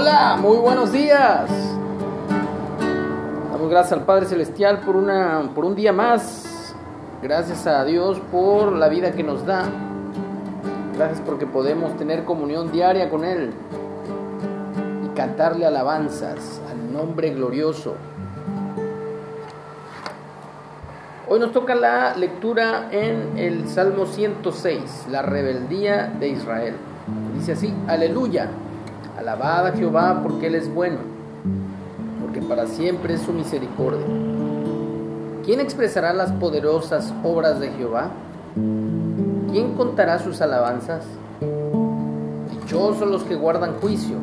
Hola, muy buenos días. Damos gracias al Padre Celestial por, una, por un día más. Gracias a Dios por la vida que nos da. Gracias porque podemos tener comunión diaria con Él y cantarle alabanzas al nombre glorioso. Hoy nos toca la lectura en el Salmo 106, la rebeldía de Israel. Dice así, aleluya. Alabad a Jehová porque Él es bueno, porque para siempre es su misericordia. ¿Quién expresará las poderosas obras de Jehová? ¿Quién contará sus alabanzas? Dichosos los que guardan juicio,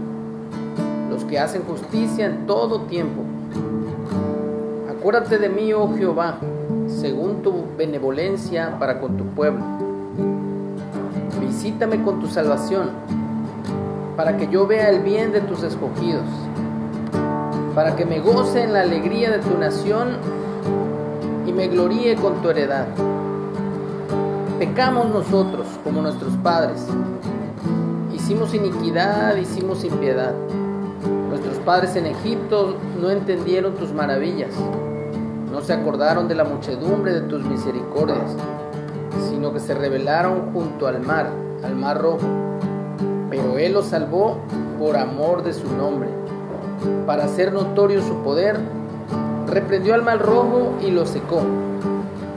los que hacen justicia en todo tiempo. Acuérdate de mí, oh Jehová, según tu benevolencia para con tu pueblo. Visítame con tu salvación para que yo vea el bien de tus escogidos, para que me goce en la alegría de tu nación y me gloríe con tu heredad. Pecamos nosotros como nuestros padres, hicimos iniquidad, hicimos impiedad. Nuestros padres en Egipto no entendieron tus maravillas, no se acordaron de la muchedumbre de tus misericordias, sino que se rebelaron junto al mar, al mar rojo pero Él los salvó por amor de su nombre. Para hacer notorio su poder, reprendió al mal rojo y lo secó,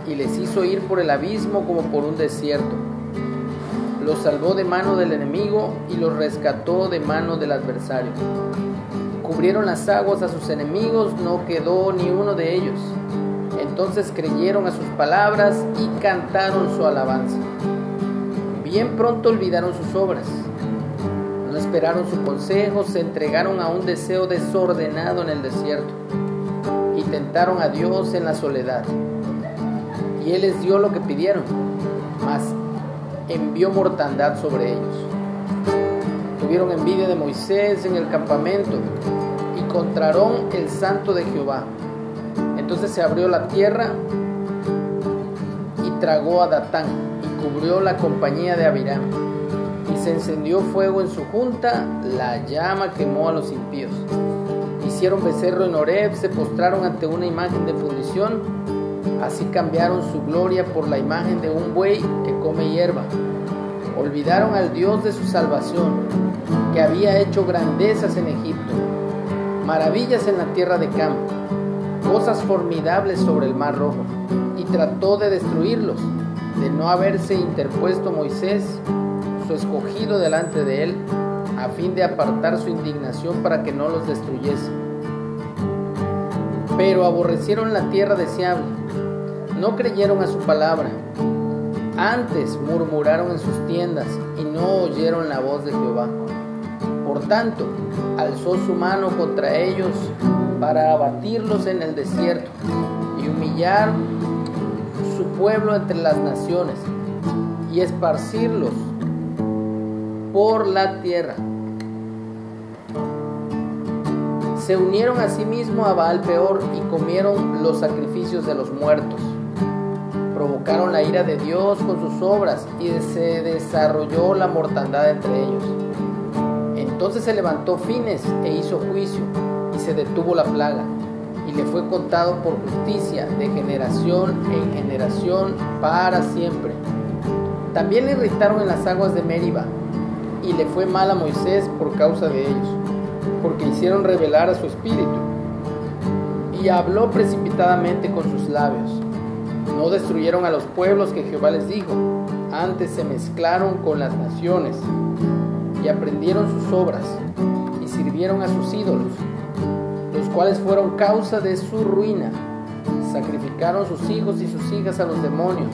y les hizo ir por el abismo como por un desierto. Los salvó de mano del enemigo y los rescató de mano del adversario. Cubrieron las aguas a sus enemigos, no quedó ni uno de ellos. Entonces creyeron a sus palabras y cantaron su alabanza. Bien pronto olvidaron sus obras esperaron su consejo, se entregaron a un deseo desordenado en el desierto y tentaron a Dios en la soledad. Y Él les dio lo que pidieron, mas envió mortandad sobre ellos. Tuvieron envidia de Moisés en el campamento y contraron el santo de Jehová. Entonces se abrió la tierra y tragó a Datán y cubrió la compañía de Abiram se encendió fuego en su junta, la llama quemó a los impíos. Hicieron becerro en Oreb, se postraron ante una imagen de fundición, así cambiaron su gloria por la imagen de un buey que come hierba. Olvidaron al Dios de su salvación, que había hecho grandezas en Egipto, maravillas en la tierra de Cam, cosas formidables sobre el mar rojo, y trató de destruirlos, de no haberse interpuesto Moisés escogido delante de él, a fin de apartar su indignación para que no los destruyese. Pero aborrecieron la tierra deseable, no creyeron a su palabra, antes murmuraron en sus tiendas y no oyeron la voz de Jehová. Por tanto, alzó su mano contra ellos para abatirlos en el desierto y humillar su pueblo entre las naciones y esparcirlos por la tierra. Se unieron a sí mismo a Baal peor y comieron los sacrificios de los muertos. Provocaron la ira de Dios con sus obras y se desarrolló la mortandad entre ellos. Entonces se levantó Fines e hizo juicio y se detuvo la plaga y le fue contado por justicia de generación en generación para siempre. También le irritaron en las aguas de Meriba y le fue mal a Moisés por causa de ellos, porque hicieron revelar a su espíritu. Y habló precipitadamente con sus labios. No destruyeron a los pueblos que Jehová les dijo, antes se mezclaron con las naciones y aprendieron sus obras y sirvieron a sus ídolos, los cuales fueron causa de su ruina. Sacrificaron sus hijos y sus hijas a los demonios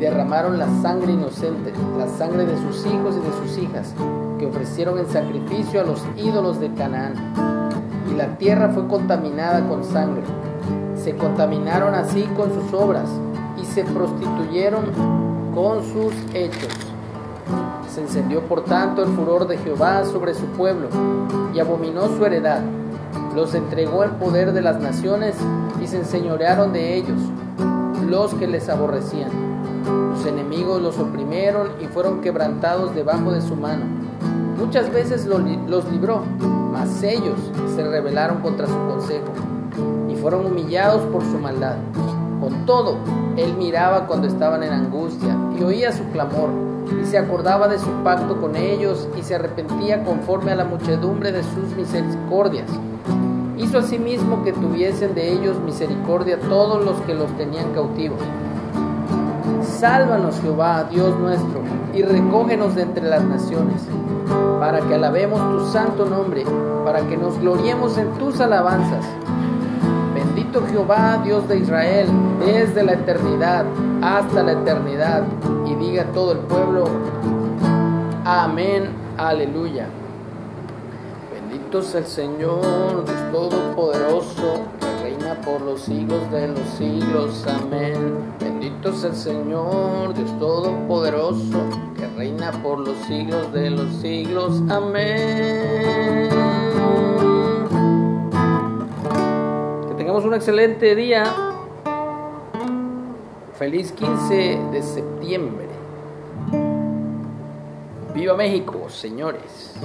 derramaron la sangre inocente, la sangre de sus hijos y de sus hijas, que ofrecieron en sacrificio a los ídolos de Canaán. Y la tierra fue contaminada con sangre. Se contaminaron así con sus obras y se prostituyeron con sus hechos. Se encendió por tanto el furor de Jehová sobre su pueblo y abominó su heredad. Los entregó en poder de las naciones y se enseñorearon de ellos, los que les aborrecían. Sus enemigos los oprimieron y fueron quebrantados debajo de su mano. Muchas veces los libró, mas ellos se rebelaron contra su consejo y fueron humillados por su maldad. Con todo, él miraba cuando estaban en angustia y oía su clamor y se acordaba de su pacto con ellos y se arrepentía conforme a la muchedumbre de sus misericordias. Hizo asimismo que tuviesen de ellos misericordia todos los que los tenían cautivos. Sálvanos Jehová, Dios nuestro, y recógenos de entre las naciones, para que alabemos tu santo nombre, para que nos gloriemos en tus alabanzas. Bendito Jehová, Dios de Israel, desde la eternidad hasta la eternidad. Y diga todo el pueblo, amén, aleluya. Bendito es el Señor, Dios Todopoderoso, que reina por los siglos de los siglos, amén. Bendito es el Señor, Dios Todopoderoso, que reina por los siglos de los siglos, amén. un excelente día. Feliz 15 de septiembre. Viva México, señores.